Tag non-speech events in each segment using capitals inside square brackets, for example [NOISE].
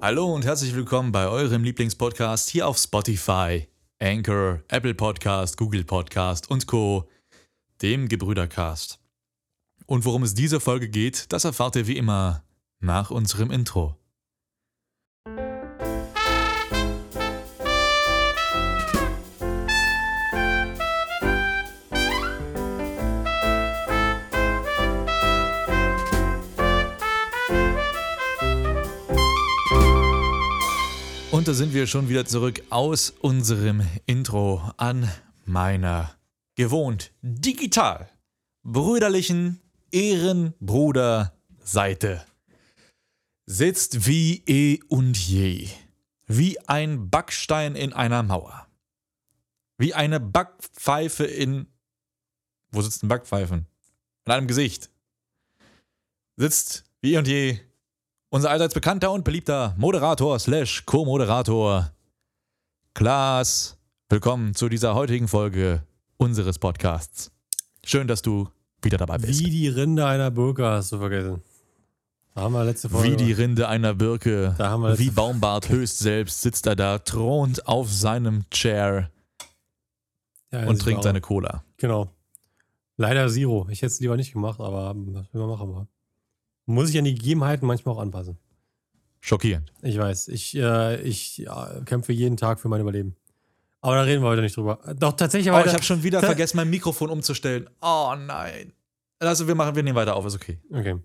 Hallo und herzlich willkommen bei eurem Lieblingspodcast hier auf Spotify, Anchor, Apple Podcast, Google Podcast und Co., dem Gebrüdercast. Und worum es diese Folge geht, das erfahrt ihr wie immer nach unserem Intro. Und da sind wir schon wieder zurück aus unserem Intro an meiner gewohnt digital brüderlichen Ehrenbruder-Seite. Sitzt wie eh und je, wie ein Backstein in einer Mauer, wie eine Backpfeife in. Wo sitzt ein Backpfeifen? In einem Gesicht. Sitzt wie eh und je unser allseits bekannter und beliebter Moderator slash Co-Moderator Klaas. Willkommen zu dieser heutigen Folge unseres Podcasts. Schön, dass du wieder dabei bist. Wie die Rinde einer Birke hast du vergessen. Da haben wir letzte Folge. Wie die Rinde einer Birke, Da haben wir wie Baumbart höchst selbst sitzt er da, thront auf seinem Chair Ja, und trinkt seine Cola. Genau. Leider Zero. Ich hätte es lieber nicht gemacht, aber was will man machen? Muss ich an die Gegebenheiten manchmal auch anpassen. Schockierend. Ich weiß. Ich, äh, ich ja, kämpfe jeden Tag für mein Überleben. Aber da reden wir heute nicht drüber. Doch, tatsächlich. Oh, ich habe schon wieder vergessen, mein Mikrofon umzustellen. Oh nein. Also wir machen, wir nehmen weiter auf, ist okay. Okay.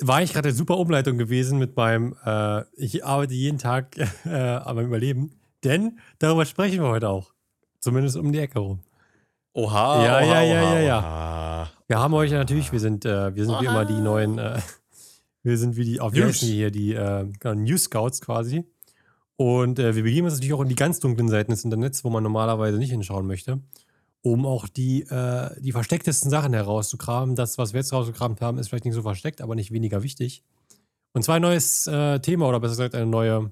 War ich gerade eine super Umleitung gewesen mit meinem, äh, ich arbeite jeden Tag [LAUGHS] äh, an meinem Überleben. Denn darüber sprechen wir heute auch. Zumindest um die Ecke rum. Oha. Ja, oha, ja, ja, oha, ja, ja. oha. Wir haben euch natürlich, wir sind, äh, wir sind wie immer die neuen, äh, [LAUGHS] wir sind wie die, auf wie heißen die hier, die äh, genau, News Scouts quasi. Und äh, wir begeben uns natürlich auch in die ganz dunklen Seiten des Internets, wo man normalerweise nicht hinschauen möchte, um auch die, äh, die verstecktesten Sachen herauszukramen. Das, was wir jetzt rausgekramt haben, ist vielleicht nicht so versteckt, aber nicht weniger wichtig. Und zwar ein neues äh, Thema oder besser gesagt eine neue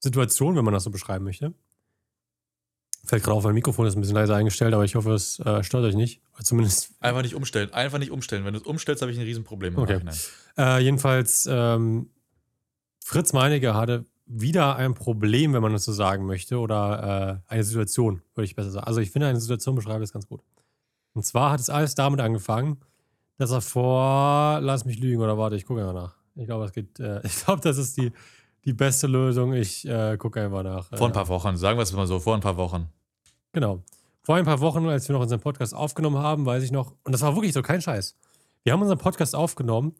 Situation, wenn man das so beschreiben möchte. Fällt gerade auf, mein Mikrofon ist ein bisschen leiser eingestellt, aber ich hoffe, es äh, stört euch nicht. Zumindest [LAUGHS] Einfach nicht umstellen. Einfach nicht umstellen. Wenn du es umstellst, habe ich ein Riesenproblem Okay. Äh, jedenfalls, ähm, Fritz Meinecke hatte wieder ein Problem, wenn man das so sagen möchte, oder äh, eine Situation, würde ich besser sagen. Also ich finde, eine Situation beschreibt das ganz gut. Und zwar hat es alles damit angefangen, dass er vor, lass mich lügen, oder warte, ich gucke einfach nach. Ich glaube, es geht, äh, [LAUGHS] ich glaube, das ist die, die beste Lösung. Ich äh, gucke einfach nach. Vor ein Äh, paar Wochen, sagen wir es mal so, vor ein paar Wochen. Genau. Vor ein paar Wochen, als wir noch unseren Podcast aufgenommen haben, weiß ich noch, und das war wirklich so kein Scheiß. Wir haben unseren Podcast aufgenommen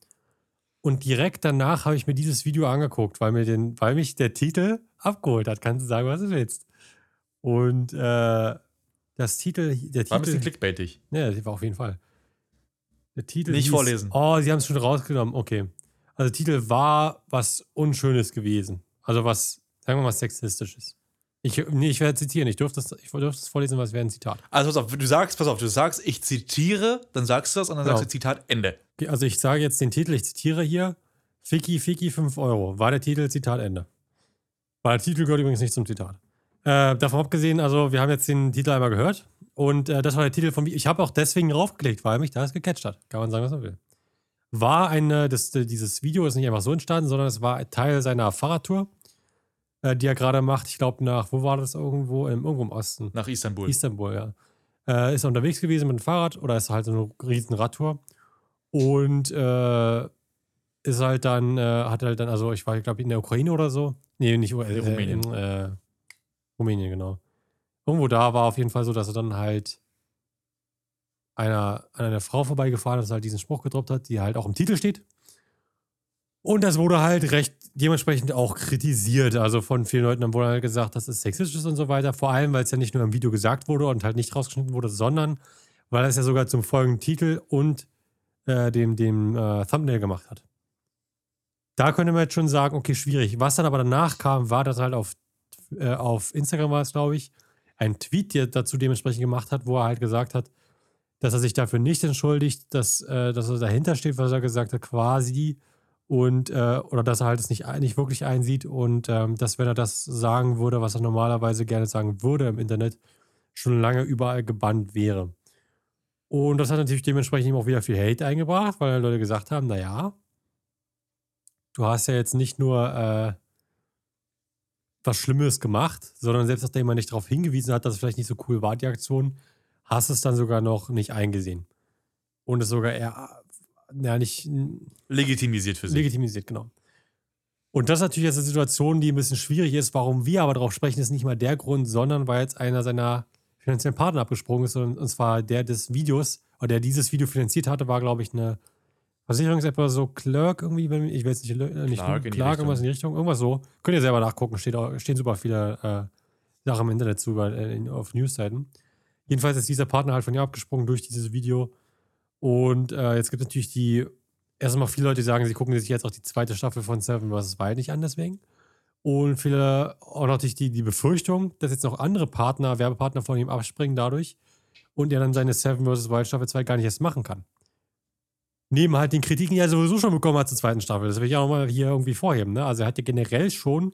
und direkt danach habe ich mir dieses Video angeguckt, weil, mir den, weil mich der Titel abgeholt hat. Kannst du sagen, was du willst. Und äh, das Titel, der War ein bisschen Titel, clickbaitig. ja, das war auf jeden Fall. Der Titel Nicht hieß, vorlesen. Oh, sie haben es schon rausgenommen. Okay. Also Titel war was Unschönes gewesen. Also was, sagen wir mal, sexistisches. Ich, nee, ich werde zitieren. Ich durfte das, ich durfte das vorlesen, weil es wäre ein Zitat. Also pass auf, du sagst, pass auf, du sagst, ich zitiere, dann sagst du das und dann Genau. sagst du Zitat Ende. Okay, Also ich sage jetzt den Titel, ich zitiere hier. Ficky, Ficky, 5 Euro. War der Titel, Zitat Ende. War der Titel gehört übrigens nicht zum Zitat. Äh, davon abgesehen, also wir haben jetzt den Titel einmal gehört. Und äh, das war der Titel von Ich habe auch deswegen draufgeklickt, weil mich das gecatcht hat. Kann man sagen, was man will. War eine, das, dieses Video ist nicht einfach so entstanden, sondern es war Teil seiner Fahrradtour, äh, die er gerade macht. Ich glaube, nach, wo war das irgendwo? Im, irgendwo im Osten. Nach Istanbul. Istanbul, ja. Äh, ist er unterwegs gewesen mit dem Fahrrad oder ist halt so eine riesen Radtour. Und äh, ist halt dann, äh, hat halt dann, also ich war, glaube in der Ukraine oder so. Nee, nicht äh, In Rumänien. In, äh, Rumänien, genau. Irgendwo da war auf jeden Fall so, dass er dann halt einer, an einer Frau vorbeigefahren ist, halt diesen Spruch gedroppt hat, die halt auch im Titel steht. Und das wurde halt recht dementsprechend auch kritisiert. Also von vielen Leuten wurde halt gesagt, das ist sexistisch und so weiter. Vor allem, weil es ja nicht nur im Video gesagt wurde und halt nicht rausgeschnitten wurde, sondern weil es ja sogar zum folgenden Titel und äh, dem, dem äh, Thumbnail gemacht hat. Da könnte man jetzt schon sagen, okay, schwierig. Was dann aber danach kam, war, dass halt auf, äh, auf Instagram war es, glaube ich, ein Tweet, der dazu dementsprechend gemacht hat, wo er halt gesagt hat, dass er sich dafür nicht entschuldigt, dass, äh, dass er dahinter steht, was er gesagt hat, quasi. Und, äh, oder dass er halt es nicht, nicht wirklich einsieht und ähm, dass, wenn er das sagen würde, was er normalerweise gerne sagen würde im Internet, schon lange überall gebannt wäre. Und das hat natürlich dementsprechend ihm auch wieder viel Hate eingebracht, weil Leute gesagt haben, naja, du hast ja jetzt nicht nur äh, was Schlimmes gemacht, sondern selbst nachdem man nicht darauf hingewiesen hat, dass es vielleicht nicht so cool war, die Aktion, hast es dann sogar noch nicht eingesehen. Und es sogar eher, ja, nicht Legitimisiert für sich. legitimisiert, genau. Und das ist natürlich jetzt eine Situation, die ein bisschen schwierig ist. Warum wir aber darauf sprechen, ist nicht mal der Grund, sondern weil jetzt einer seiner finanziellen Partner abgesprungen ist. Und, und zwar der des Videos, oder der dieses Video finanziert hatte, war, glaube ich, eine Versicherungs-App oder so, Clerk irgendwie, wenn, ich will jetzt nicht, äh, nicht Clark in Clark, irgendwas in die Richtung, irgendwas so. Könnt ihr selber nachgucken, steht auch, stehen super viele äh, Sachen im Internet zu, über, äh, auf Newsseiten. Jedenfalls ist dieser Partner halt von ihr abgesprungen durch dieses Video. Und äh, jetzt gibt es natürlich die, erstmal viele Leute, sagen, sie gucken sich jetzt auch die zweite Staffel von Seven vs. Wild nicht an, deswegen. Und viele auch natürlich die, die Befürchtung, dass jetzt noch andere Partner, Werbepartner von ihm abspringen dadurch und er dann seine Seven vs. Wild Staffel 2 gar nicht erst machen kann. Neben halt den Kritiken, die er sowieso schon bekommen hat zur zweiten Staffel. Das will ich auch nochmal hier irgendwie vorheben. Ne? Also er hatte generell schon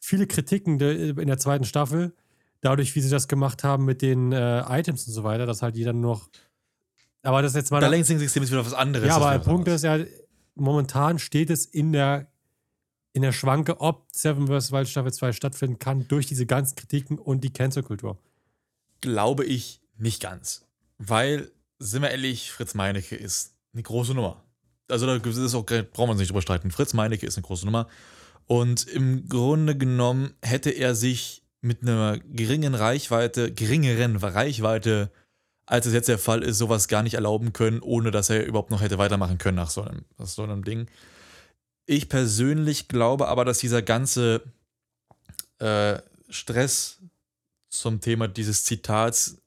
viele Kritiken in der zweiten Staffel, dadurch, wie sie das gemacht haben mit den äh, Items und so weiter, dass halt jeder nur noch. Aber das ist jetzt mal. Da Lenkungssystem ist wieder was anderes. ja, das aber der Punkt ist ja, momentan steht es in der, in der Schwanke, ob Seven vs. Wild Staffel 2 stattfinden kann, durch diese ganzen Kritiken und die Cancel-Kultur. glaube ich nicht ganz. Weil, sind wir ehrlich, Fritz Meinecke ist eine große Nummer. Also da ist auch, brauchen wir uns nicht drüber streiten. Fritz Meinecke ist eine große Nummer. Und im Grunde genommen hätte er sich mit einer geringen Reichweite, geringeren Reichweite, als es jetzt der Fall ist, sowas gar nicht erlauben können, ohne dass er überhaupt noch hätte weitermachen können nach so einem, nach so einem Ding. Ich persönlich glaube aber, dass dieser ganze äh, Stress zum Thema dieses Zitats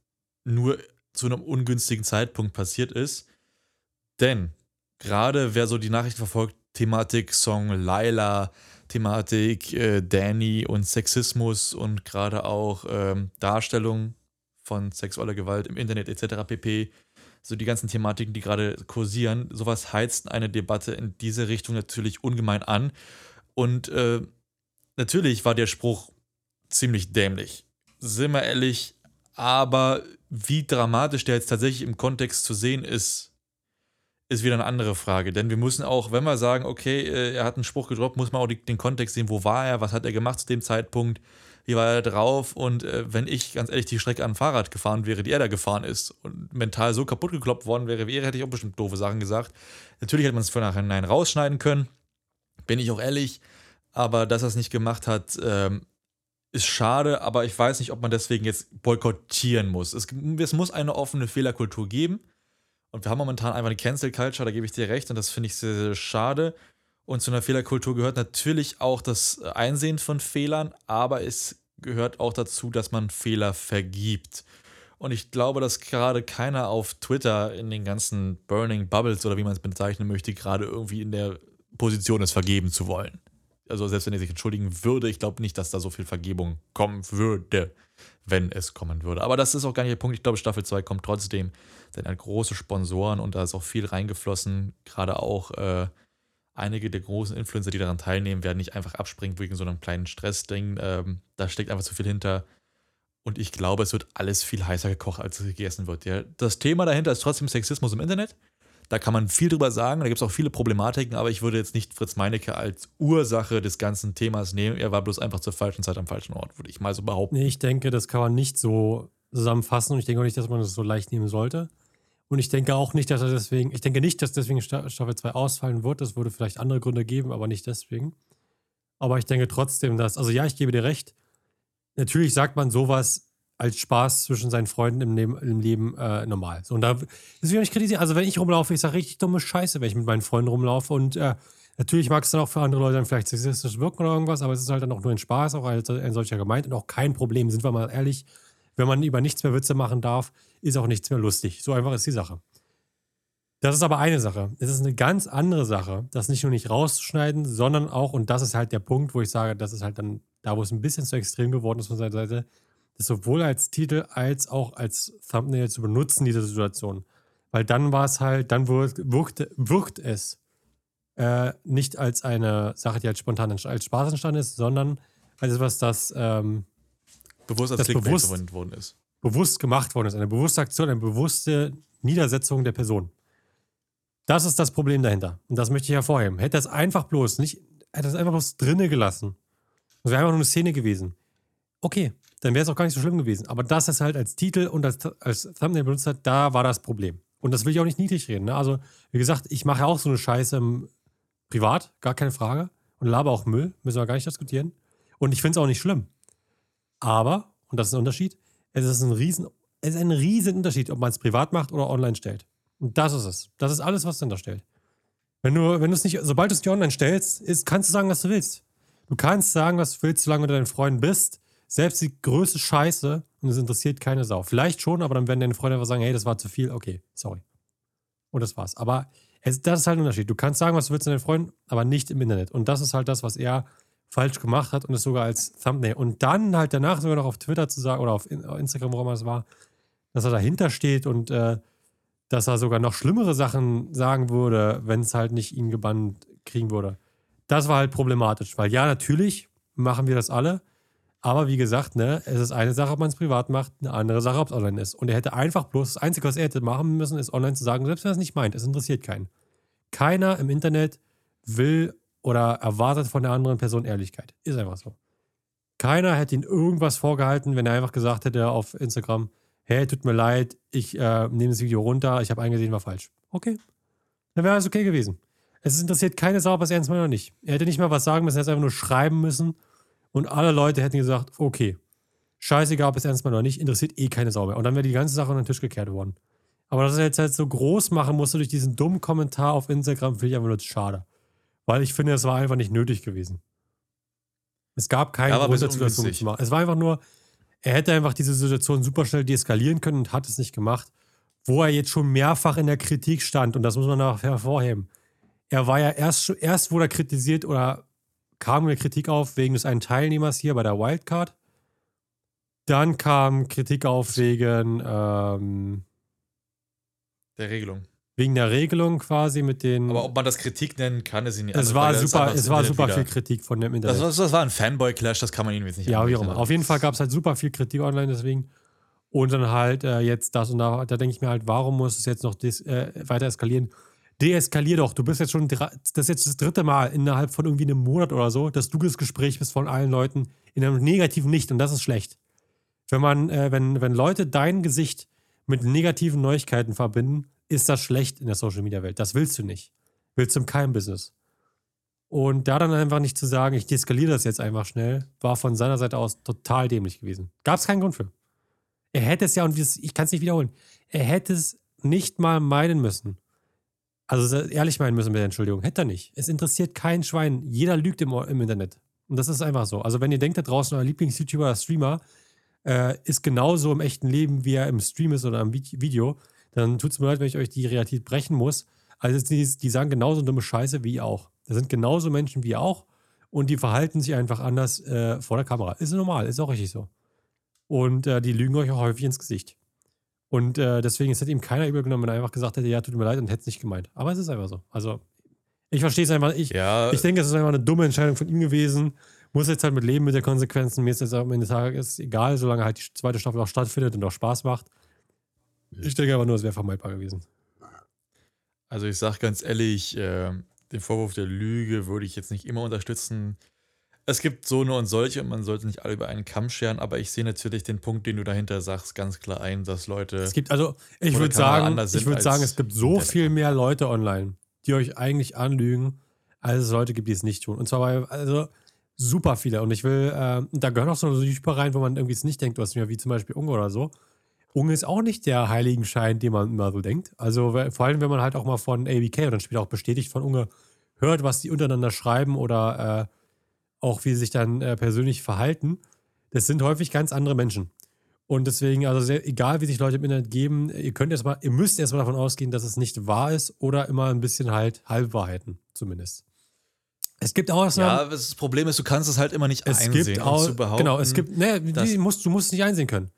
nur zu einem ungünstigen Zeitpunkt passiert ist. Denn gerade wer so die Nachrichten verfolgt, Thematik Song Laila, Thematik äh, Danny und Sexismus und gerade auch ähm, Darstellung von sexueller Gewalt im Internet etc. pp. So die ganzen Thematiken, die gerade kursieren, sowas heizt eine Debatte in diese Richtung natürlich ungemein an. Und äh, natürlich war der Spruch ziemlich dämlich. Sind wir ehrlich, aber wie dramatisch der jetzt tatsächlich im Kontext zu sehen ist, ist wieder eine andere Frage. Denn wir müssen auch, wenn wir sagen, okay, äh, er hat einen Spruch gedroppt, muss man auch die, den Kontext sehen, wo war er, was hat er gemacht zu dem Zeitpunkt, wie war er drauf und äh, wenn ich ganz ehrlich die Strecke an Fahrrad gefahren wäre, die er da gefahren ist und mental so kaputt gekloppt worden wäre wie er, hätte ich auch bestimmt doofe Sachen gesagt. Natürlich hätte man es von nachhinein rausschneiden können, bin ich auch ehrlich, aber dass er es nicht gemacht hat, ähm, ist schade, aber ich weiß nicht, ob man deswegen jetzt boykottieren muss. Es, es muss eine offene Fehlerkultur geben. Und wir haben momentan einfach eine Cancel Culture, da gebe ich dir recht, und das finde ich sehr, sehr schade. Und zu einer Fehlerkultur gehört natürlich auch das Einsehen von Fehlern, aber es gehört auch dazu, dass man Fehler vergibt. Und ich glaube, dass gerade keiner auf Twitter in den ganzen Burning Bubbles oder wie man es bezeichnen möchte, gerade irgendwie in der Position ist, vergeben zu wollen. Also selbst wenn er sich entschuldigen würde, ich glaube nicht, dass da so viel Vergebung kommen würde, wenn es kommen würde. Aber das ist auch gar nicht der Punkt. Ich glaube, Staffel 2 kommt trotzdem. Denn er hat große Sponsoren und da ist auch viel reingeflossen. Gerade auch äh, einige der großen Influencer, die daran teilnehmen, werden nicht einfach abspringen wegen so einem kleinen Stressding. Ähm, da steckt einfach zu viel hinter. Und ich glaube, es wird alles viel heißer gekocht, als es gegessen wird. Ja, das Thema dahinter ist trotzdem Sexismus im Internet. Da kann man viel drüber sagen, da gibt es auch viele Problematiken, aber ich würde jetzt nicht Fritz Meinecke als Ursache des ganzen Themas nehmen. Er war bloß einfach zur falschen Zeit am falschen Ort, würde ich mal so behaupten. Nee, ich denke, das kann man nicht so zusammenfassen und ich denke auch nicht, dass man das so leicht nehmen sollte. Und ich denke auch nicht, dass er deswegen, ich denke nicht, dass deswegen Sta- Staffel 2 ausfallen wird. Das würde vielleicht andere Gründe geben, aber nicht deswegen. Aber ich denke trotzdem, dass, also ja, ich gebe dir recht. Natürlich sagt man sowas als Spaß zwischen seinen Freunden im Leben, im Leben äh, normal. So, und da das will ich nicht kritisieren. Also, wenn ich rumlaufe, ich sage richtig dumme Scheiße, wenn ich mit meinen Freunden rumlaufe. Und äh, natürlich mag es dann auch für andere Leute dann vielleicht sexistisch wirken oder irgendwas, aber es ist halt dann auch nur ein Spaß, auch als ein solcher gemeint und auch kein Problem. Sind wir mal ehrlich, wenn man über nichts mehr Witze machen darf, ist auch nichts mehr lustig. So einfach ist die Sache. Das ist aber eine Sache. Es ist eine ganz andere Sache, das nicht nur nicht rauszuschneiden, sondern auch, und das ist halt der Punkt, wo ich sage, das ist halt dann da, wo es ein bisschen zu extrem geworden ist von seiner Seite, das sowohl als Titel als auch als Thumbnail zu benutzen, diese Situation. Weil dann war es halt, dann wirkt, wirkt, wirkt es äh, nicht als eine Sache, die als spontan als Spaß entstanden ist, sondern als etwas, das ähm, Bewusst als Das bewusst- verwendet worden ist. bewusst gemacht worden ist. Eine bewusste Aktion, eine bewusste Niedersetzung der Person. Das ist das Problem dahinter. Und das möchte ich hervorheben. Hätte das einfach bloß nicht, hat das einfach bloß drinne gelassen. Das wäre einfach nur eine Szene gewesen. Okay, dann wäre es auch gar nicht so schlimm gewesen. Aber das ist halt als Titel und als, als Thumbnail benutzt hat, da war das Problem. Und das will ich auch nicht niedrig reden. Ne? Also, wie gesagt, ich mache auch so eine Scheiße im privat, gar keine Frage. Und laber auch Müll, müssen wir gar nicht diskutieren. Und ich finde es auch nicht schlimm. Aber, und das ist ein Unterschied, es ist ein riesen, es ist ein riesen Unterschied, ob man es privat macht oder online stellt. Und das ist es. Das ist alles, was dahinter stellt. Wenn du, wenn du es nicht, sobald du es nicht online stellst, ist, kannst du sagen, was du willst. Du kannst sagen, was du willst, solange du deinen Freunden bist. Selbst die größte Scheiße und es interessiert keine Sau. Vielleicht schon, aber dann werden deine Freunde einfach sagen, hey, das war zu viel, okay, sorry. Und das war's. Aber es, das ist halt ein Unterschied. Du kannst sagen, was du willst zu deinen Freunden, aber nicht im Internet. Und das ist halt das, was er falsch gemacht hat und es sogar als Thumbnail. Und dann halt danach sogar noch auf Twitter zu sagen oder auf Instagram, woran es war, dass er dahinter steht und äh, dass er sogar noch schlimmere Sachen sagen würde, wenn es halt nicht ihn gebannt kriegen würde. Das war halt problematisch, weil ja, natürlich machen wir das alle, aber wie gesagt, ne, es ist eine Sache, ob man es privat macht, eine andere Sache, ob es online ist. Und er hätte einfach bloß, das Einzige, was er hätte machen müssen, ist online zu sagen, selbst wenn er es nicht meint, es interessiert keinen. Keiner im Internet will oder erwartet von der anderen Person Ehrlichkeit. Ist einfach so. Keiner hätte ihm irgendwas vorgehalten, wenn er einfach gesagt hätte auf Instagram, hey, tut mir leid, ich äh, nehme das Video runter, ich habe eingesehen, war falsch. Okay. Dann wäre es okay gewesen. Es interessiert keine Sau, was er ernst meint oder nicht. Er hätte nicht mal was sagen müssen, er hätte einfach nur schreiben müssen und alle Leute hätten gesagt, okay, scheißegal, ob es ernst meint oder nicht, interessiert eh keine Sau mehr. Und dann wäre die ganze Sache unter den Tisch gekehrt worden. Aber dass er jetzt halt so groß machen musste durch diesen dummen Kommentar auf Instagram, finde ich einfach nur schade. Weil ich finde, es war einfach nicht nötig gewesen. Es gab keinen Ja, Grund dazu, das zu machen. Es war einfach nur, er hätte einfach diese Situation super schnell deeskalieren können und hat es nicht gemacht, wo er jetzt schon mehrfach in der Kritik stand. Und das muss man noch hervorheben. Er war ja erst, erst wurde er kritisiert oder kam eine Kritik auf wegen des einen Teilnehmers hier bei der Wildcard. Dann kam Kritik auf wegen, ähm, Der Regelung. wegen der Regelung quasi mit den. Aber ob man das Kritik nennen kann, ist nicht. es anders, war super, es war Internet super wieder- viel Kritik von dem Internet. Das, war- das war ein Fanboy-Clash, das kann man ihm jetzt nicht Ja, wie auch immer. Auf jeden Fall gab es halt super viel Kritik online deswegen. Und dann halt äh, jetzt das und da, da denke ich mir halt, warum muss es jetzt noch des, äh, weiter eskalieren? Deeskalier doch. Du bist jetzt schon, das ist jetzt das dritte Mal innerhalb von irgendwie einem Monat oder so, dass du das Gespräch bist von allen Leuten in einem negativen Licht und das ist schlecht. Wenn man, äh, wenn, wenn Leute dein Gesicht mit negativen Neuigkeiten verbinden, ist das schlecht in der Social Media Welt. Das willst du nicht. Willst du im Keim-Business. Und da dann einfach nicht zu sagen, ich deeskaliere das jetzt einfach schnell, war von seiner Seite aus total dämlich gewesen. Gab es keinen Grund für. Er hätte es ja, und ich kann es nicht wiederholen, er hätte es nicht mal meinen müssen. Also ehrlich meinen müssen mit der Entschuldigung. Hätte er nicht. Es interessiert kein Schwein. Jeder lügt im, im Internet. Und das ist einfach so. Also wenn ihr denkt da draußen, euer Lieblings-YouTuber oder Streamer äh, ist genauso im echten Leben, wie er im Stream ist oder im Vi- Video, dann tut es mir leid, wenn ich euch die Realität brechen muss. Also die, die sagen genauso dumme Scheiße wie ihr auch. Das sind genauso Menschen wie ihr auch und die verhalten sich einfach anders äh, vor der Kamera. Ist normal, ist auch richtig so. Und äh, die lügen euch auch häufig ins Gesicht. Und äh, deswegen, es hätte ihm keiner übergenommen, wenn er einfach gesagt hätte, ja, tut mir leid und hätte es nicht gemeint. Aber es ist einfach so. Also, ich verstehe es einfach. Ich, Ja, ich denke, es ist einfach eine dumme Entscheidung von ihm gewesen. Muss jetzt halt mit leben mit der Konsequenzen. Mir ist jetzt am Ende des Tages egal, solange halt die zweite Staffel auch stattfindet und auch Spaß macht. Ich denke aber nur, es wäre vermeidbar gewesen. also ich sag ganz ehrlich, äh, den Vorwurf der Lüge würde ich jetzt nicht immer unterstützen. Es gibt so eine und solche und man sollte nicht alle über einen Kamm scheren, aber ich sehe natürlich den Punkt, den du dahinter sagst, ganz klar ein, dass Leute. Es gibt, also, ich würde sagen, ich würde sagen, es gibt so viel mehr Leute online, die euch eigentlich anlügen, als es Leute gibt, die es nicht tun. Und zwar bei, also, super viele. Und ich will, äh, da gehören auch so YouTuber rein, wo man irgendwie es nicht denkt, was mir wie zum Beispiel Unge oder so. Unge ist auch nicht der Heiligenschein, den man immer so denkt. Also, vor allem, wenn man halt auch mal von ABK oder dann später auch bestätigt von Unge hört, was die untereinander schreiben oder äh, auch wie sie sich dann äh, persönlich verhalten. Das sind häufig ganz andere Menschen. Und deswegen, also sehr, egal wie sich Leute im Internet geben, ihr könnt erstmal, ihr müsst erstmal davon ausgehen, dass es nicht wahr ist oder immer ein bisschen halt Halbwahrheiten, zumindest. Es gibt Ausnahmen. ja, das Problem ist, du kannst es halt immer nicht es einsehen. gibt auch, zu behaupten, genau, es gibt, ne, die musst, du musst es nicht einsehen können.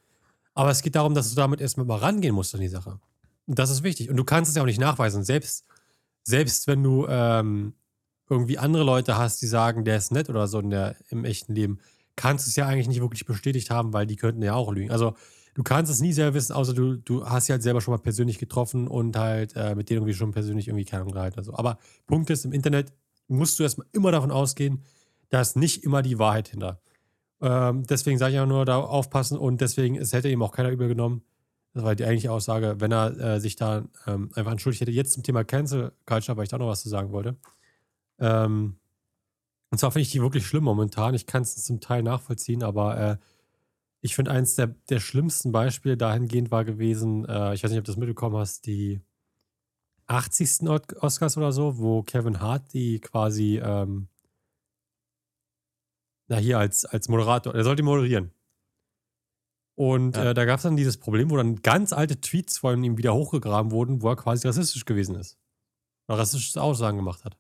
Aber es geht darum, dass du damit erstmal mal rangehen musst an die Sache. Und das ist wichtig. Und du kannst es ja auch nicht nachweisen. Selbst, selbst wenn du ähm, irgendwie andere Leute hast, die sagen, der ist nett oder so in der, im echten Leben, kannst du es ja eigentlich nicht wirklich bestätigt haben, weil die könnten ja auch lügen. Also du kannst es nie selber wissen, außer du, du hast sie halt selber schon mal persönlich getroffen und halt äh, mit denen irgendwie schon persönlich irgendwie keine gehalten. Also. Aber Punkt ist, im Internet, musst du erstmal immer davon ausgehen, da ist nicht immer die Wahrheit hinter. Ähm, deswegen sage ich auch nur, da aufpassen und deswegen, es hätte ihm auch keiner übel genommen. Das war die eigentliche Aussage, wenn er äh, sich da ähm, einfach entschuldigt hätte. Jetzt zum Thema Cancel Culture, weil ich da noch was zu sagen wollte. Ähm, und zwar finde ich die wirklich schlimm momentan. Ich kann es zum Teil nachvollziehen, aber äh, ich finde eins der, der schlimmsten Beispiele dahingehend war gewesen, äh, ich weiß nicht, ob du das mitbekommen hast, die 80. Oscars oder so, wo Kevin Hart die quasi, ähm, na hier als, als Moderator, er sollte moderieren. Und Ja. äh, da gab es dann dieses Problem, wo dann ganz alte Tweets von ihm wieder hochgegraben wurden, wo er quasi rassistisch gewesen ist. Oder rassistische Aussagen gemacht hat.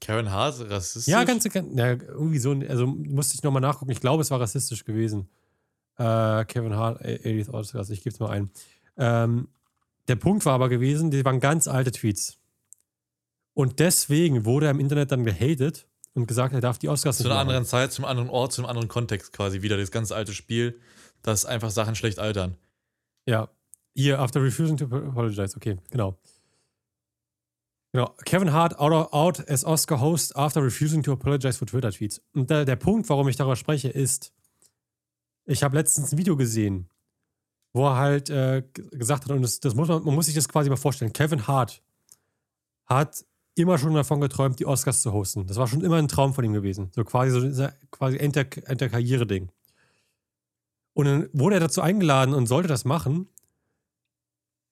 Kevin Hart, rassistisch? Ja, ganz, ganz ja, irgendwie so, also musste ich nochmal nachgucken. Ich glaube, es war rassistisch gewesen. Äh, Kevin Hart, 80th Oscars, ich gebe es mal ein. Ähm, der Punkt war aber gewesen, die waren ganz alte Tweets. Und deswegen wurde er im Internet dann gehatet und gesagt, er darf die Oscars Zu nicht einer machen. anderen Zeit, zum anderen Ort, zum anderen Kontext quasi wieder. Das ganz alte Spiel, dass einfach Sachen schlecht altern. Ja. Hier, after refusing to apologize. Okay, genau. Genau. Kevin Hart out, out as Oscar host after refusing to apologize for Twitter Tweets. Und der, der Punkt, warum ich darüber spreche, ist, ich habe letztens ein Video gesehen, wo er halt äh, gesagt hat, und das, das muss man, man muss sich das quasi mal vorstellen. Kevin Hart hat immer schon davon geträumt, die Oscars zu hosten. Das war schon immer ein Traum von ihm gewesen. So quasi so dieser quasi Enter, Enter Karriere-Ding. Und dann wurde er dazu eingeladen und sollte das machen.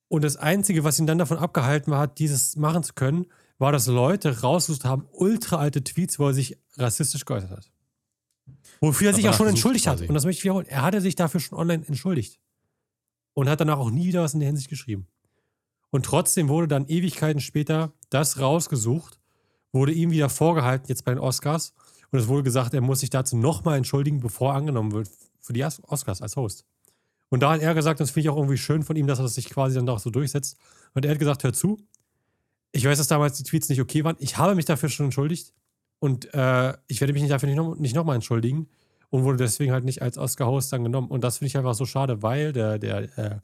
Und das Einzige, was ihn dann davon abgehalten hat, dieses machen zu können, war, dass Leute rausgesucht haben, ultra alte Tweets, wo er sich rassistisch geäußert hat. Wofür er Hat sich auch schon entschuldigt hat. quasi. Und das möchte ich wiederholen. Er hatte sich dafür schon online entschuldigt. Und hat danach auch nie wieder was in der Hinsicht geschrieben. Und trotzdem wurde dann Ewigkeiten später das rausgesucht, wurde ihm wieder vorgehalten, jetzt bei den Oscars. Und es wurde gesagt, er muss sich dazu nochmal entschuldigen, bevor er angenommen wird für die Os- Oscars als Host. Und da hat er gesagt, das finde ich auch irgendwie schön von ihm, dass er das sich quasi dann auch so durchsetzt. Und er hat gesagt, hör zu, ich weiß, dass damals die Tweets nicht okay waren. Ich habe mich dafür schon entschuldigt. Und äh, ich werde mich dafür nicht nochmal nicht noch mal entschuldigen. Und wurde deswegen halt nicht als Oscar-Host dann genommen. Und das finde ich einfach so schade, weil der, der äh,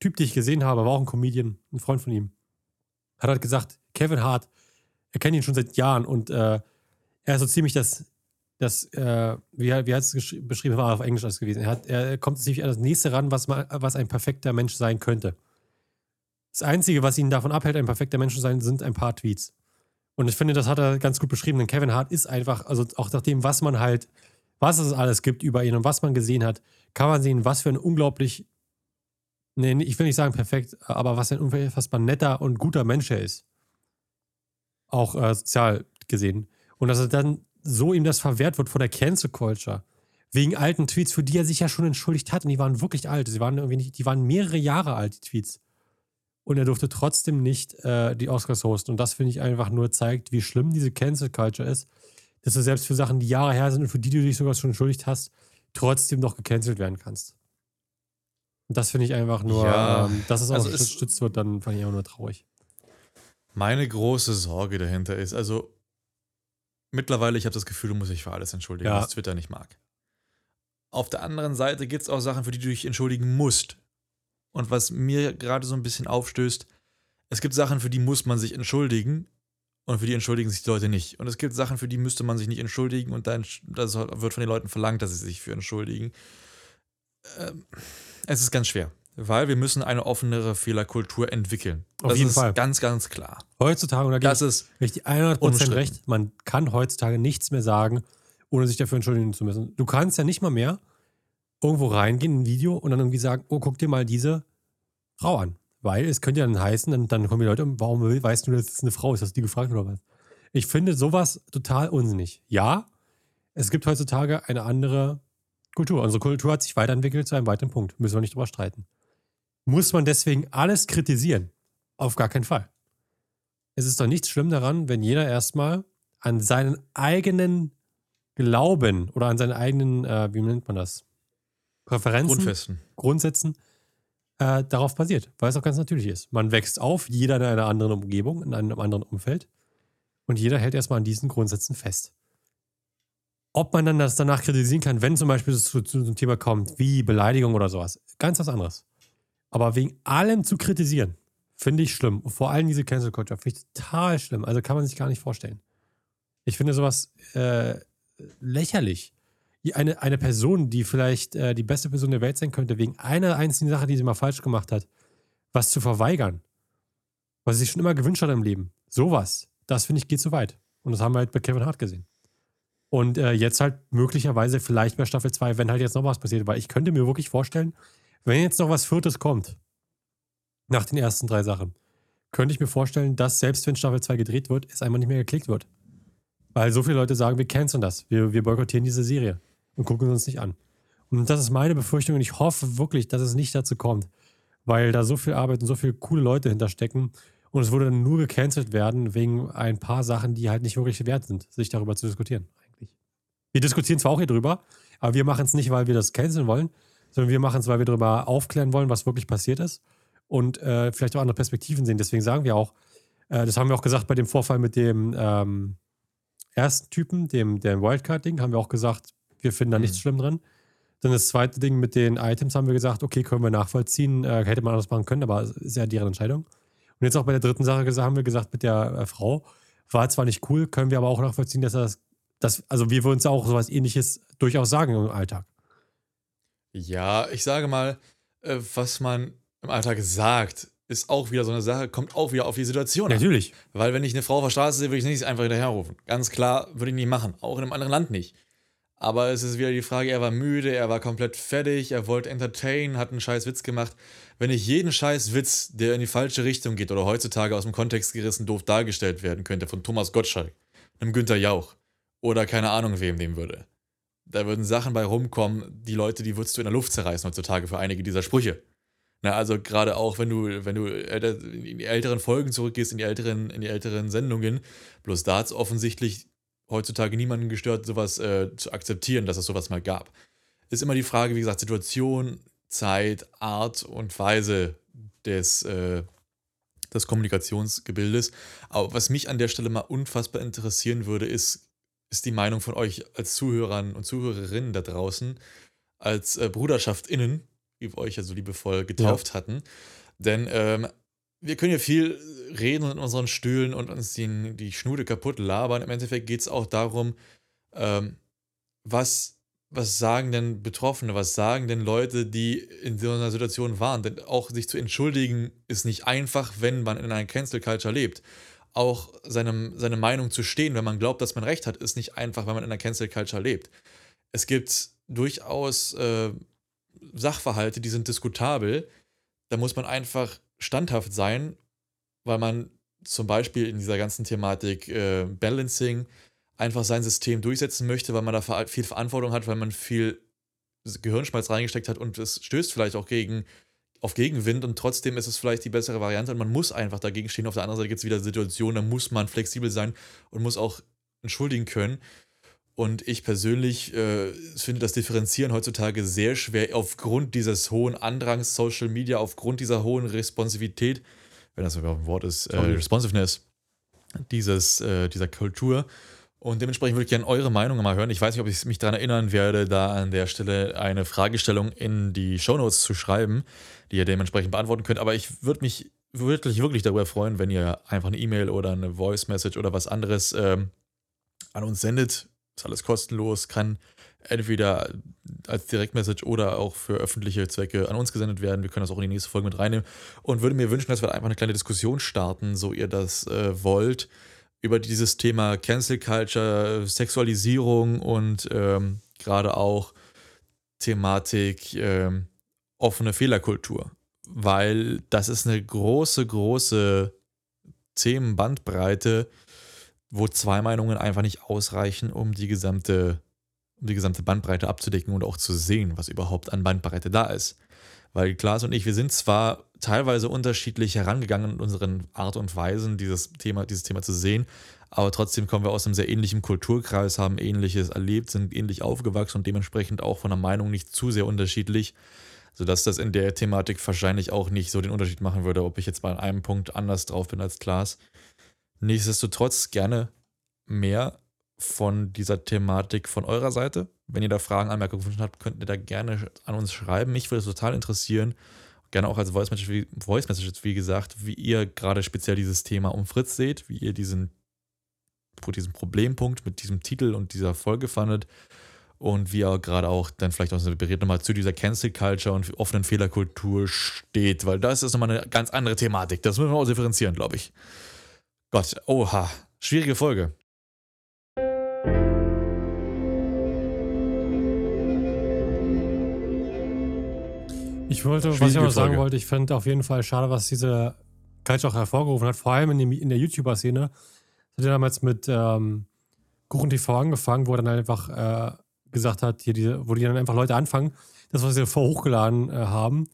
Typ, den ich gesehen habe, war auch ein Comedian, ein Freund von ihm, hat halt gesagt, Kevin Hart, er kennt ihn schon seit Jahren und äh, er ist so ziemlich das, das äh, wie, wie hat es beschrieben, war auf Englisch alles gewesen. Er, hat, er kommt ziemlich an das nächste ran, was, man, was ein perfekter Mensch sein könnte. Das Einzige, was ihn davon abhält, ein perfekter Mensch zu sein, sind ein paar Tweets. Und ich finde, das hat er ganz gut beschrieben, denn Kevin Hart ist einfach, also auch nach dem, was man halt, was es alles gibt über ihn und was man gesehen hat, kann man sehen, was für ein unglaublich, nee, ich will nicht sagen perfekt, aber was ein unfassbar netter und guter Mensch er ist. Auch äh, sozial gesehen. Und dass er dann so ihm das verwehrt wird von der Cancel Culture. Wegen alten Tweets, für die er sich ja schon entschuldigt hat. Und die waren wirklich alt. Sie waren irgendwie nicht, die waren mehrere Jahre alt, die Tweets. Und er durfte trotzdem nicht äh, die Oscars hosten. Und das finde ich einfach nur zeigt, wie schlimm diese Cancel Culture ist. Dass du selbst für Sachen, die Jahre her sind und für die du dich sogar schon entschuldigt hast, trotzdem noch gecancelt werden kannst. Und das finde ich einfach nur, Ja, ähm, dass es auch also gestützt wird, dann fand ich auch nur traurig. Meine große Sorge dahinter ist, also mittlerweile, ich habe das Gefühl, du musst dich für alles entschuldigen, Ja. was Twitter nicht mag. Auf der anderen Seite gibt es auch Sachen, für die du dich entschuldigen musst. Und was mir gerade so ein bisschen aufstößt, es gibt Sachen, für die muss man sich entschuldigen und für die entschuldigen sich die Leute nicht. Und es gibt Sachen, für die müsste man sich nicht entschuldigen und dann das wird von den Leuten verlangt, dass sie sich für entschuldigen. Ähm, es ist ganz schwer, weil wir müssen eine offenere Fehlerkultur entwickeln. Auf das jeden ist Fall. ganz, ganz klar. Heutzutage, und da gibt Das ist Richtig, 100% Unumstritten. recht. Man kann heutzutage nichts mehr sagen, ohne sich dafür entschuldigen zu müssen. Du kannst ja nicht mal mehr irgendwo reingehen in ein Video und dann irgendwie sagen, oh, guck dir mal diese Frau an. Weil es könnte ja dann heißen, dann, dann kommen die Leute, warum weißt du, dass es eine Frau ist? Hast du die gefragt oder was? Ich finde sowas total unsinnig. Ja, es gibt heutzutage eine andere Kultur. Unsere Kultur hat sich weiterentwickelt zu einem weiteren Punkt. Müssen wir nicht drüber streiten. Muss man deswegen alles kritisieren? Auf gar keinen Fall es ist doch nichts schlimm daran, wenn jeder erstmal an seinen eigenen Glauben oder an seinen eigenen, äh, wie nennt man das? Präferenzen, Grundfesten. Grundsätzen äh, darauf basiert, weil es auch ganz natürlich ist. Man wächst auf, jeder in einer anderen Umgebung, in einem anderen Umfeld und jeder hält erstmal an diesen Grundsätzen fest. Ob man dann das danach kritisieren kann, wenn zum Beispiel es zu, zu einem Thema kommt, wie Beleidigung oder sowas, ganz was anderes. Aber wegen allem zu kritisieren, finde ich schlimm. Vor allem diese Cancel Culture finde ich total schlimm. Also kann man sich gar nicht vorstellen. Ich finde sowas äh, lächerlich. Eine, eine Person, die vielleicht äh, die beste Person der Welt sein könnte, wegen einer einzigen Sache, die sie mal falsch gemacht hat, was zu verweigern, was sie sich schon immer gewünscht hat im Leben. Sowas, das finde ich geht zu weit. Und das haben wir halt bei Kevin Hart gesehen. Und äh, jetzt halt möglicherweise vielleicht bei Staffel 2, wenn halt jetzt noch was passiert, weil ich könnte mir wirklich vorstellen, wenn jetzt noch was Viertes kommt, nach den ersten drei Sachen, könnte ich mir vorstellen, dass selbst wenn Staffel 2 gedreht wird, es einmal nicht mehr geklickt wird. Weil so viele Leute sagen, wir canceln das, wir, wir boykottieren diese Serie und gucken uns nicht an. Und das ist meine Befürchtung und ich hoffe wirklich, dass es nicht dazu kommt, weil da so viel Arbeit und so viele coole Leute hinterstecken und es würde dann nur gecancelt werden wegen ein paar Sachen, die halt nicht wirklich wert sind, sich darüber zu diskutieren eigentlich. Wir diskutieren zwar auch hier drüber, aber wir machen es nicht, weil wir das canceln wollen, sondern wir machen es, weil wir darüber aufklären wollen, was wirklich passiert ist und äh, vielleicht auch andere Perspektiven sehen. Deswegen sagen wir auch, äh, das haben wir auch gesagt bei dem Vorfall mit dem ähm, ersten Typen, dem, dem Wildcard-Ding, haben wir auch gesagt, wir finden da mhm. nichts schlimm drin. Dann das zweite Ding mit den Items haben wir gesagt, okay, können wir nachvollziehen, äh, hätte man anders machen können, aber ist ja deren Entscheidung. Und jetzt auch bei der dritten Sache haben wir gesagt, mit der äh, Frau, war zwar nicht cool, können wir aber auch nachvollziehen, dass das, dass, also wir würden uns auch sowas ähnliches durchaus sagen im Alltag. Ja, ich sage mal, äh, was man im Alltag sagt, ist auch wieder so eine Sache, kommt auch wieder auf die Situation an. Natürlich. Weil wenn ich eine Frau auf der Straße sehe, würde ich nicht einfach hinterherrufen. Ganz klar, würde ich nicht machen. Auch in einem anderen Land nicht. Aber es ist wieder die Frage, er war müde, er war komplett fertig, er wollte entertainen, hat einen scheiß Witz gemacht. Wenn ich jeden scheiß Witz, der in die falsche Richtung geht oder heutzutage aus dem Kontext gerissen doof dargestellt werden könnte, von Thomas Gottschalk, einem Günther Jauch oder keine Ahnung wem nehmen würde, da würden Sachen bei rumkommen, die Leute, die würdest du in der Luft zerreißen heutzutage für einige dieser Sprüche. Na, also gerade auch, wenn du, wenn du in die älteren Folgen zurückgehst, in die älteren, in die älteren Sendungen, bloß da hat es offensichtlich heutzutage niemanden gestört, sowas äh, zu akzeptieren, dass es sowas mal gab. Ist immer die Frage, wie gesagt, Situation, Zeit, Art und Weise des, äh, des Kommunikationsgebildes. Aber was mich an der Stelle mal unfassbar interessieren würde, ist, ist die Meinung von euch als Zuhörern und Zuhörerinnen da draußen, als äh, BruderschaftsInnen, wie wir euch ja so liebevoll getauft ja. hatten. Denn ähm, wir können ja viel reden in unseren Stühlen und uns die, die Schnude kaputt labern. Im Endeffekt geht es auch darum, ähm, was, was sagen denn Betroffene, was sagen denn Leute, die in so einer Situation waren? Denn auch sich zu entschuldigen ist nicht einfach, wenn man in einer Cancel Culture lebt. Auch seinem, seine Meinung zu stehen, wenn man glaubt, dass man recht hat, ist nicht einfach, wenn man in einer Cancel Culture lebt. Es gibt durchaus äh, Sachverhalte, die sind diskutabel. Da muss man einfach standhaft sein, weil man zum Beispiel in dieser ganzen Thematik äh, Balancing einfach sein System durchsetzen möchte, weil man da viel Verantwortung hat, weil man viel Gehirnschmalz reingesteckt hat und es stößt vielleicht auch gegen, auf Gegenwind und trotzdem ist es vielleicht die bessere Variante und man muss einfach dagegen stehen. Auf der anderen Seite gibt es wieder Situationen, da muss man flexibel sein und muss auch entschuldigen können. Und ich persönlich äh, finde das Differenzieren heutzutage sehr schwer aufgrund dieses hohen Andrangs Social Media, aufgrund dieser hohen Responsivität, wenn das überhaupt ein Wort ist, äh, Responsiveness dieses, äh, dieser Kultur. Und dementsprechend würde ich gerne eure Meinung mal hören. Ich weiß nicht, ob ich mich daran erinnern werde, da an der Stelle eine Fragestellung in die Shownotes zu schreiben, die ihr dementsprechend beantworten könnt. Aber ich würde mich wirklich, wirklich darüber freuen, wenn ihr einfach eine E-Mail oder eine Voice Message oder was anderes ähm, an uns sendet ist alles kostenlos, kann entweder als Direktmessage oder auch für öffentliche Zwecke an uns gesendet werden. Wir können das auch in die nächste Folge mit reinnehmen und würde mir wünschen, dass wir einfach eine kleine Diskussion starten, so ihr das äh, wollt, über dieses Thema Cancel Culture, Sexualisierung und ähm, gerade auch Thematik ähm, offene Fehlerkultur. Weil das ist eine große, große Themenbandbreite, wo zwei Meinungen einfach nicht ausreichen, um die gesamte, um die gesamte Bandbreite abzudecken und auch zu sehen, was überhaupt an Bandbreite da ist. Weil Klaas und ich, wir sind zwar teilweise unterschiedlich herangegangen in unseren Art und Weisen, dieses Thema, dieses Thema zu sehen, aber trotzdem kommen wir aus einem sehr ähnlichen Kulturkreis, haben ähnliches erlebt, sind ähnlich aufgewachsen und dementsprechend auch von der Meinung nicht zu sehr unterschiedlich, sodass das in der Thematik wahrscheinlich auch nicht so den Unterschied machen würde, ob ich jetzt mal an einem Punkt anders drauf bin als Klaas. Nichtsdestotrotz gerne mehr von dieser Thematik von eurer Seite. Wenn ihr da Fragen, Anmerkungen gefunden habt, könnt ihr da gerne an uns schreiben. Mich würde es total interessieren. Gerne auch als Voice Message, wie, Voice Message, wie gesagt, wie ihr gerade speziell dieses Thema um Fritz seht, wie ihr diesen diesen Problempunkt mit diesem Titel und dieser Folge fandet und wie er gerade auch dann vielleicht auch separiert nochmal zu dieser Cancel Culture und offenen Fehlerkultur steht, weil das ist nochmal eine ganz andere Thematik. Das müssen wir auch differenzieren, glaube ich. Gott, oha, schwierige Folge. Ich wollte, was ich aber sagen wollte, ich finde auf jeden Fall schade, was diese Culture auch hervorgerufen hat, vor allem in, dem, in der YouTuber-Szene. Das hat ja damals mit ähm, Kuchen TV angefangen, wo er dann einfach äh, gesagt hat, hier diese, wo die dann einfach Leute anfangen, das, was sie vor hochgeladen äh, haben,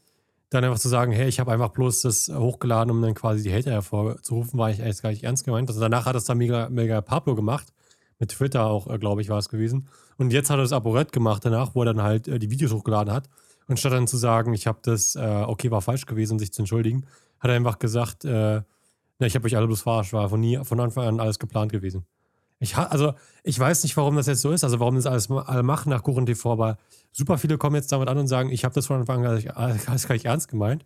dann einfach zu sagen, hey, ich habe einfach bloß das hochgeladen, um dann quasi die Hater hervorzurufen, war ich eigentlich gar nicht ernst gemeint. Also danach hat das dann mega, mega Pablo gemacht. Mit Twitter auch, äh, glaube ich, war es gewesen. Und jetzt hat er das Aporett gemacht danach, wo er dann halt äh, die Videos hochgeladen hat. Und statt dann zu sagen, ich habe das, äh, okay, war falsch gewesen und sich zu entschuldigen, hat er einfach gesagt, äh, na, ich habe euch alle bloß verarscht, war von, nie, von Anfang an alles geplant gewesen. Ich, also, ich weiß nicht, warum das jetzt so ist, also warum das alles alle machen nach Kuchen TV, aber super viele kommen jetzt damit an und sagen, ich habe das von Anfang an alles gar nicht ernst gemeint.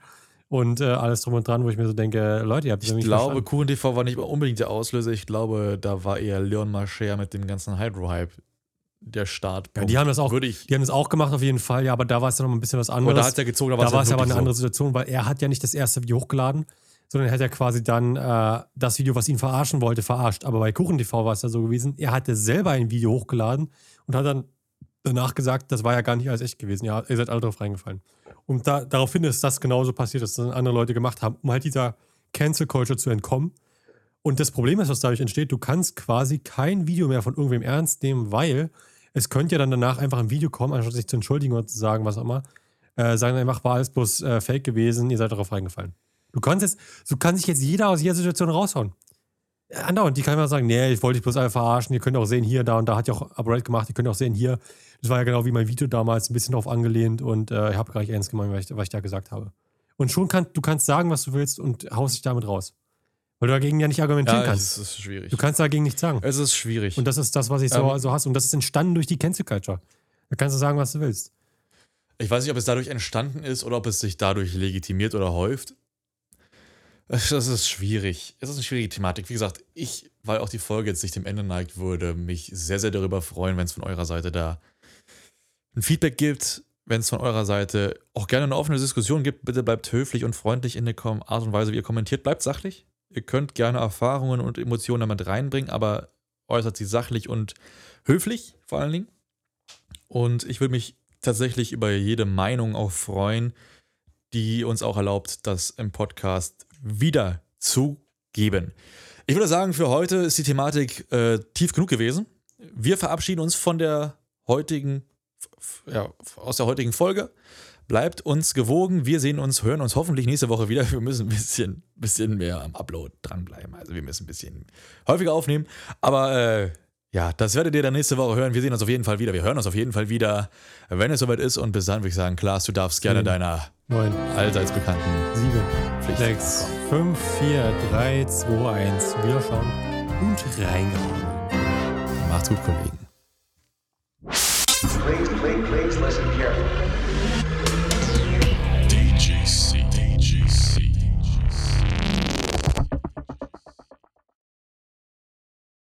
Und äh, alles drum und dran, wo ich mir so denke, Leute, ihr habt Ich glaube, Kuchen TV war nicht unbedingt der Auslöser. Ich glaube, da war eher Leon Marcher mit dem ganzen Hydro-Hype der Start. Ja, die haben das auch, ich, die haben das auch gemacht auf jeden Fall, ja, aber da war es ja noch ein bisschen was anderes. Aber da hat er gezogen, da, da war es aber eine so. andere Situation, weil er hat ja nicht das erste Video hochgeladen, sondern er hat ja quasi dann äh, das Video, was ihn verarschen wollte, verarscht. Aber bei Kuchen TV war es ja so gewesen, er hatte selber ein Video hochgeladen und hat dann danach gesagt, das war ja gar nicht alles echt gewesen. Ja, ihr seid alle drauf reingefallen. Und da, daraufhin ist das genauso passiert, dass das andere Leute gemacht haben, um halt dieser Cancel Culture zu entkommen. Und das Problem ist, was dadurch entsteht, du kannst quasi kein Video mehr von irgendwem ernst nehmen, weil es könnte ja dann danach einfach ein Video kommen, anstatt sich zu entschuldigen oder zu sagen, was auch immer. Äh, sagen einfach, war alles bloß äh, fake gewesen, ihr seid darauf reingefallen. Du kannst jetzt, so kann sich jetzt jeder aus jeder Situation raushauen. Andauernd, die kann immer sagen, nee, ich wollte dich bloß alle verarschen. Ihr könnt auch sehen, hier, da und da hat ja auch Upgrade gemacht. Ihr könnt auch sehen, hier, das war ja genau wie mein Video damals, ein bisschen drauf angelehnt und äh, ich habe gar nicht ernst gemeint, was ich, was ich da gesagt habe. Und schon kannst du kannst sagen, was du willst und haust dich damit raus. Weil du dagegen ja nicht argumentieren ja, kannst. Es ist schwierig. Du kannst dagegen nichts sagen. Es ist schwierig. Und das ist das, was ich so, ähm, so hasse. Und das ist entstanden durch die Cancel Culture. Da kannst du sagen, was du willst. Ich weiß nicht, ob es dadurch entstanden ist oder ob es sich dadurch legitimiert oder häuft. Das ist schwierig. Es ist eine schwierige Thematik. Wie gesagt, ich, weil auch die Folge jetzt sich dem Ende neigt, würde mich sehr, sehr darüber freuen, wenn es von eurer Seite da ein Feedback gibt, wenn es von eurer Seite auch gerne eine offene Diskussion gibt. Bitte bleibt höflich und freundlich in der Art und Weise, wie ihr kommentiert. Bleibt sachlich. Ihr könnt gerne Erfahrungen und Emotionen damit reinbringen, aber äußert sie sachlich und höflich vor allen Dingen. Und ich würde mich tatsächlich über jede Meinung auch freuen, die uns auch erlaubt, das im Podcast wieder zu geben. Ich würde sagen, für heute ist die Thematik äh, tief genug gewesen. Wir verabschieden uns von der heutigen, ja, aus der heutigen Folge. Bleibt uns gewogen. Wir sehen uns, hören uns hoffentlich nächste Woche wieder. Wir müssen ein bisschen, bisschen mehr am Upload dranbleiben. Also wir müssen ein bisschen häufiger aufnehmen. Aber äh, ja, das werdet ihr dann nächste Woche hören. Wir sehen uns auf jeden Fall wieder. Wir hören uns auf jeden Fall wieder, wenn es soweit ist. Und bis dann würde ich sagen, Klaas, du darfst gerne deiner neun, allseits bekannten sieben, Pflicht 6, 5, 4, 3, 2, 1. Wir schauen und reingehauen. Macht's gut, Kollegen. Please listen carefully.